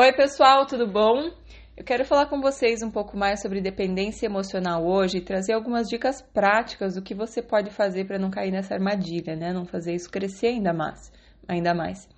Oi, pessoal, tudo bom? Eu quero falar com vocês um pouco mais sobre dependência emocional hoje e trazer algumas dicas práticas do que você pode fazer para não cair nessa armadilha, né? Não fazer isso crescer ainda mais, ainda mais.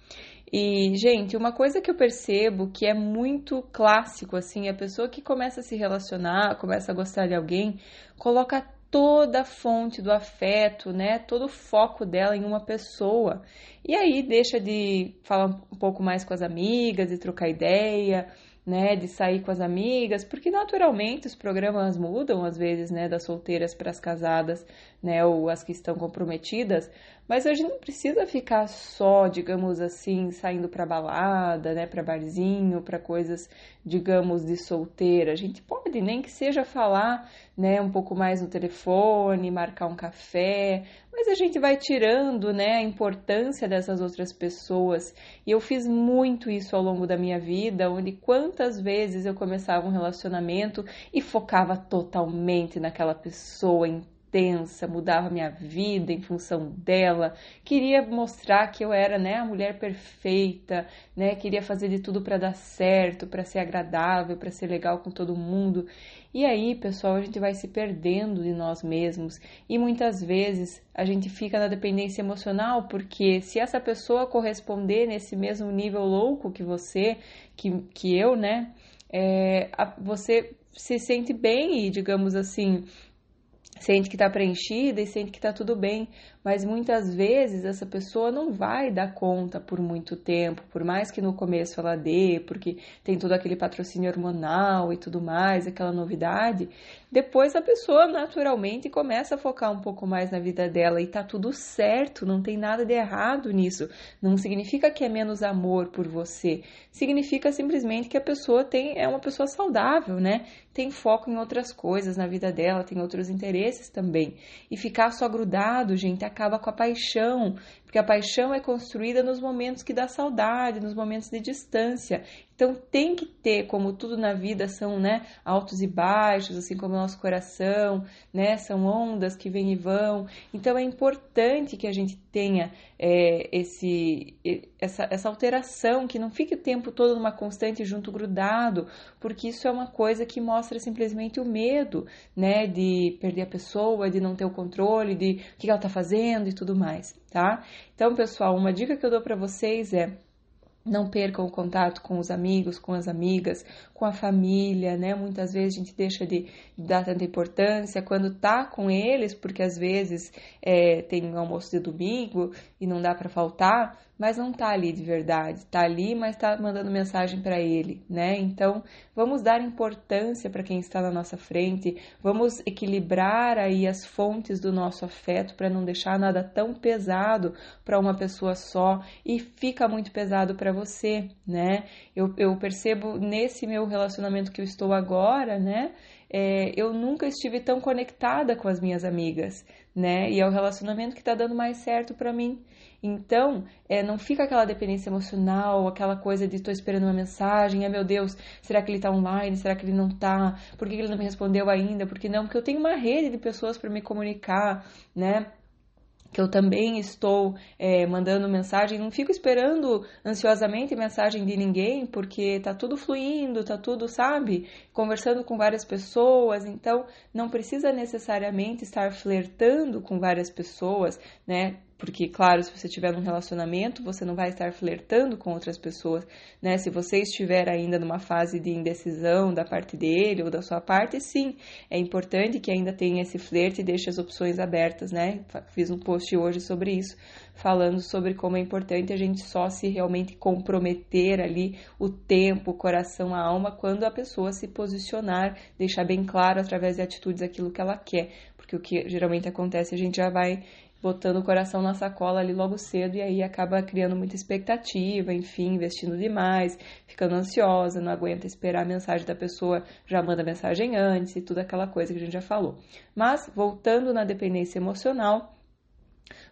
E, gente, uma coisa que eu percebo que é muito clássico, assim, a pessoa que começa a se relacionar, começa a gostar de alguém, coloca toda a fonte do afeto, né? Todo o foco dela em uma pessoa. E aí deixa de falar um pouco mais com as amigas e trocar ideia, né, de sair com as amigas, porque naturalmente os programas mudam às vezes, né, das solteiras para as casadas, né, ou as que estão comprometidas, mas a gente não precisa ficar só, digamos assim, saindo para balada, né, para barzinho, para coisas, digamos, de solteira. A gente pode nem que seja falar, né, um pouco mais no telefone, marcar um café, mas a gente vai tirando, né, a importância dessas outras pessoas. E eu fiz muito isso ao longo da minha vida, onde quantas vezes eu começava um relacionamento e focava totalmente naquela pessoa, intensa, mudava minha vida em função dela, queria mostrar que eu era, né, a mulher perfeita, né, queria fazer de tudo para dar certo, para ser agradável, para ser legal com todo mundo. E aí, pessoal, a gente vai se perdendo de nós mesmos e muitas vezes a gente fica na dependência emocional, porque se essa pessoa corresponder nesse mesmo nível louco que você, que, que eu, né, é, você se sente bem e, digamos assim, sente que está preenchida e sente que está tudo bem, mas muitas vezes essa pessoa não vai dar conta por muito tempo, por mais que no começo ela dê, porque tem todo aquele patrocínio hormonal e tudo mais, aquela novidade. Depois a pessoa naturalmente começa a focar um pouco mais na vida dela e tá tudo certo, não tem nada de errado nisso. Não significa que é menos amor por você, significa simplesmente que a pessoa tem é uma pessoa saudável, né? Tem foco em outras coisas na vida dela, tem outros interesses também. E ficar só grudado, gente, acaba com a paixão, porque a paixão é construída nos momentos que dá saudade, nos momentos de distância. Então tem que ter, como tudo na vida são, né, altos e baixos, assim como o nosso coração, né, são ondas que vêm e vão. Então é importante que a gente tenha é, esse, essa, essa alteração, que não fique o tempo todo numa constante junto grudado, porque isso é uma coisa que mostra simplesmente o medo, né, de perder a pessoa, de não ter o controle, de o que ela está fazendo e tudo mais, tá? Então, pessoal, uma dica que eu dou para vocês é não percam o contato com os amigos, com as amigas, com a família, né? Muitas vezes a gente deixa de dar tanta importância quando tá com eles, porque às vezes é, tem almoço de domingo e não dá para faltar, mas não tá ali de verdade, tá ali, mas tá mandando mensagem para ele, né? Então, vamos dar importância para quem está na nossa frente, vamos equilibrar aí as fontes do nosso afeto para não deixar nada tão pesado para uma pessoa só e fica muito pesado para você, né? Eu, eu percebo nesse meu relacionamento que eu estou agora, né? É, eu nunca estive tão conectada com as minhas amigas, né? E é o relacionamento que está dando mais certo para mim. Então, é, não fica aquela dependência emocional, aquela coisa de estou esperando uma mensagem, é meu Deus, será que ele está online? Será que ele não está? Por que ele não me respondeu ainda? Por que não? Porque eu tenho uma rede de pessoas para me comunicar, né? Que eu também estou é, mandando mensagem, não fico esperando ansiosamente mensagem de ninguém, porque tá tudo fluindo, tá tudo, sabe? Conversando com várias pessoas, então não precisa necessariamente estar flertando com várias pessoas, né? Porque, claro, se você estiver num relacionamento, você não vai estar flertando com outras pessoas, né? Se você estiver ainda numa fase de indecisão da parte dele ou da sua parte, sim, é importante que ainda tenha esse flerte e deixe as opções abertas, né? Fiz um post hoje sobre isso, falando sobre como é importante a gente só se realmente comprometer ali o tempo, o coração, a alma, quando a pessoa se posicionar, deixar bem claro através de atitudes aquilo que ela quer. Porque o que geralmente acontece, a gente já vai botando o coração na sacola ali logo cedo e aí acaba criando muita expectativa, enfim, investindo demais, ficando ansiosa, não aguenta esperar a mensagem da pessoa, já manda mensagem antes e tudo aquela coisa que a gente já falou. Mas voltando na dependência emocional,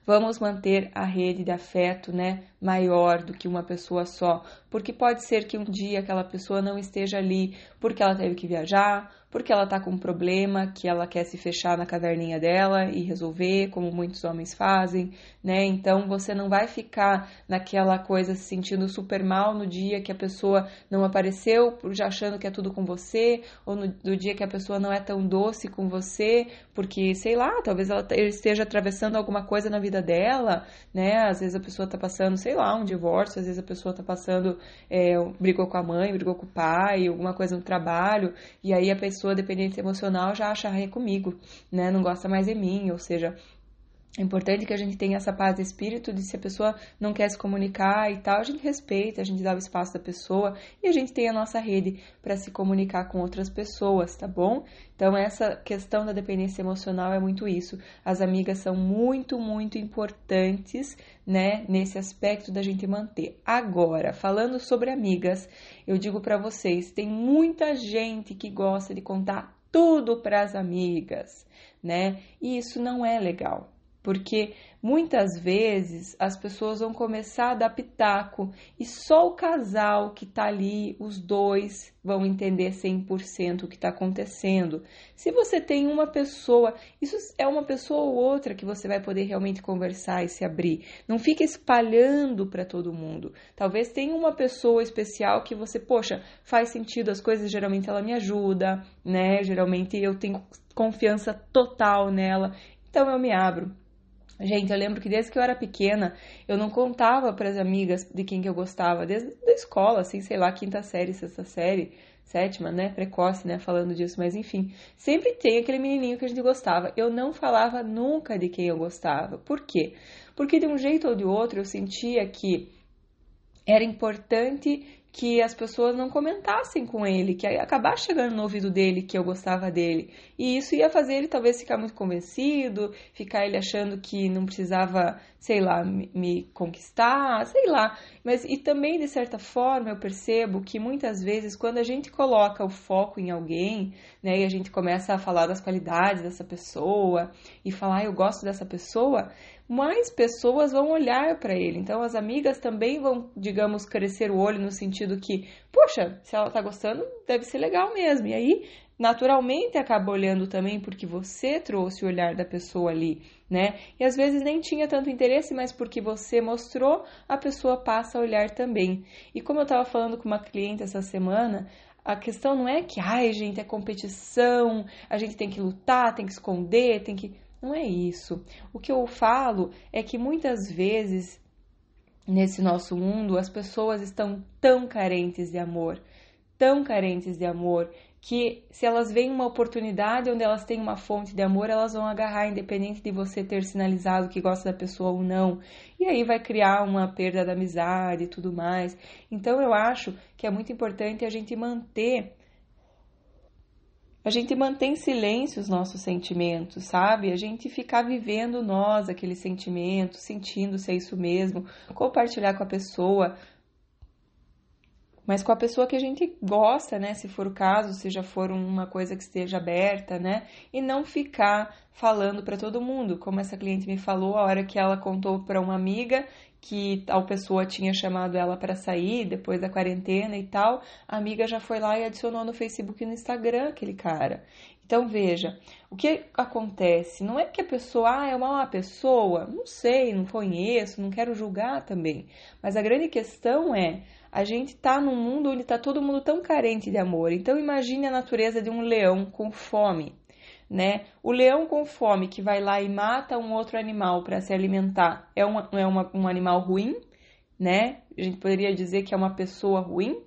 vamos manter a rede de afeto, né, maior do que uma pessoa só, porque pode ser que um dia aquela pessoa não esteja ali porque ela teve que viajar, porque ela está com um problema que ela quer se fechar na caverninha dela e resolver, como muitos homens fazem, né? Então você não vai ficar naquela coisa se sentindo super mal no dia que a pessoa não apareceu, já achando que é tudo com você, ou no, no dia que a pessoa não é tão doce com você, porque sei lá, talvez ela esteja atravessando alguma coisa na vida dela, né? Às vezes a pessoa está passando, sei lá, um divórcio, às vezes a pessoa está passando, é, brigou com a mãe, brigou com o pai, alguma coisa no trabalho, e aí a pessoa pessoa dependente emocional já acha, ah, é comigo, né? Não gosta mais de mim, ou seja, é importante que a gente tenha essa paz de espírito de se a pessoa não quer se comunicar e tal, a gente respeita, a gente dá o espaço da pessoa e a gente tem a nossa rede para se comunicar com outras pessoas, tá bom? Então, essa questão da dependência emocional é muito isso. As amigas são muito, muito importantes, né, nesse aspecto da gente manter. Agora, falando sobre amigas, eu digo para vocês, tem muita gente que gosta de contar tudo para as amigas, né? E isso não é legal porque muitas vezes as pessoas vão começar a dar pitaco e só o casal que está ali, os dois, vão entender 100% o que está acontecendo. Se você tem uma pessoa, isso é uma pessoa ou outra que você vai poder realmente conversar e se abrir. Não fica espalhando para todo mundo. Talvez tenha uma pessoa especial que você, poxa, faz sentido as coisas, geralmente ela me ajuda, né? Geralmente eu tenho confiança total nela, então eu me abro. Gente, eu lembro que desde que eu era pequena, eu não contava para as amigas de quem que eu gostava, desde a escola, assim, sei lá, quinta série, sexta série, sétima, né, precoce, né, falando disso, mas enfim, sempre tem aquele menininho que a gente gostava. Eu não falava nunca de quem eu gostava. Por quê? Porque de um jeito ou de outro eu sentia que era importante que as pessoas não comentassem com ele, que acabar chegando no ouvido dele que eu gostava dele. E isso ia fazer ele talvez ficar muito convencido, ficar ele achando que não precisava, sei lá, me, conquistar, sei lá. Mas e também de certa forma eu percebo que muitas vezes quando a gente coloca o foco em alguém, né, e a gente começa a falar das qualidades dessa pessoa e falar ah, eu gosto dessa pessoa, mais pessoas vão olhar para ele. Então, as amigas também vão, digamos, crescer o olho no sentido que, poxa, se ela tá gostando, deve ser legal mesmo. E aí, naturalmente, acaba olhando também porque você trouxe o olhar da pessoa ali, né? E às vezes nem tinha tanto interesse, mas porque você mostrou, a pessoa passa a olhar também. E como eu estava falando com uma cliente essa semana, a questão não é que, ai, gente, é competição, a gente tem que lutar, tem que esconder, tem que não é isso. O que eu falo é que muitas vezes nesse nosso mundo as pessoas estão tão carentes de amor, tão carentes de amor, que se elas veem uma oportunidade onde elas têm uma fonte de amor, elas vão agarrar, independente de você ter sinalizado que gosta da pessoa ou não. E aí vai criar uma perda da amizade e tudo mais. Então eu acho que é muito importante a gente manter a gente mantém silêncio os nossos sentimentos, sabe? A gente ficar vivendo nós aquele sentimento, sentindo se é isso mesmo, compartilhar com a pessoa, mas com a pessoa que a gente gosta, né? Se for o caso, se já for uma coisa que esteja aberta, né? E não ficar falando para todo mundo, como essa cliente me falou a hora que ela contou para uma amiga que tal pessoa tinha chamado ela para sair depois da quarentena e tal, a amiga já foi lá e adicionou no Facebook e no Instagram aquele cara. Então veja, o que acontece? Não é que a pessoa ah, é uma má pessoa, não sei, não conheço, não quero julgar também. Mas a grande questão é a gente está num mundo onde está todo mundo tão carente de amor. Então imagine a natureza de um leão com fome né? O leão com fome que vai lá e mata um outro animal para se alimentar é, uma, é uma, um animal ruim, né? A gente poderia dizer que é uma pessoa ruim.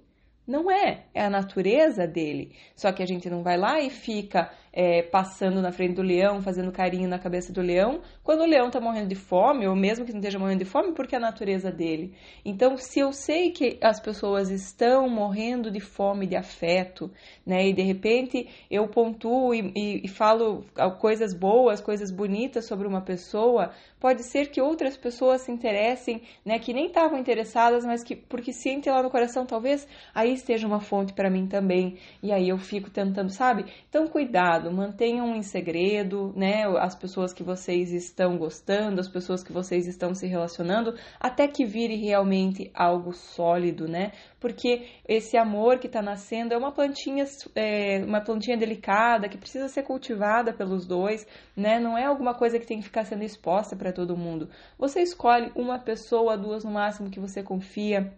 Não é, é a natureza dele. Só que a gente não vai lá e fica é, passando na frente do leão, fazendo carinho na cabeça do leão, quando o leão está morrendo de fome, ou mesmo que não esteja morrendo de fome, porque é a natureza dele. Então, se eu sei que as pessoas estão morrendo de fome, de afeto, né, e de repente eu pontuo e, e, e falo coisas boas, coisas bonitas sobre uma pessoa, pode ser que outras pessoas se interessem, né, que nem estavam interessadas, mas que porque sentem lá no coração, talvez aí esteja uma fonte para mim também. E aí eu fico tentando, sabe? Então, cuidado cuidado, mantenham em segredo, né, as pessoas que vocês estão gostando, as pessoas que vocês estão se relacionando, até que vire realmente algo sólido, né? Porque esse amor que está nascendo é uma plantinha, é, uma plantinha delicada que precisa ser cultivada pelos dois, né? Não é alguma coisa que tem que ficar sendo exposta para todo mundo. Você escolhe uma pessoa, duas no máximo que você confia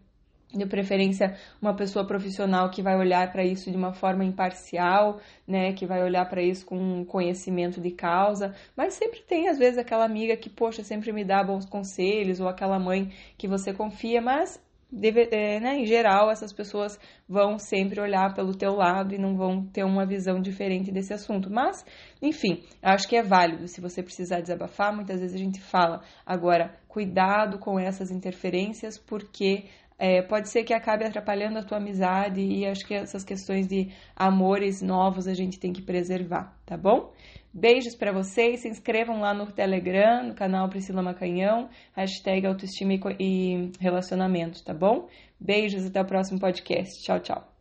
de preferência uma pessoa profissional que vai olhar para isso de uma forma imparcial, né, que vai olhar para isso com conhecimento de causa, mas sempre tem às vezes aquela amiga que poxa sempre me dá bons conselhos ou aquela mãe que você confia, mas deve, é, né, em geral essas pessoas vão sempre olhar pelo teu lado e não vão ter uma visão diferente desse assunto. Mas, enfim, acho que é válido. Se você precisar desabafar, muitas vezes a gente fala. Agora, cuidado com essas interferências, porque é, pode ser que acabe atrapalhando a tua amizade e acho que essas questões de amores novos a gente tem que preservar, tá bom? Beijos para vocês, se inscrevam lá no Telegram, no canal Priscila Macanhão, hashtag autoestima e relacionamento, tá bom? Beijos, até o próximo podcast. Tchau, tchau.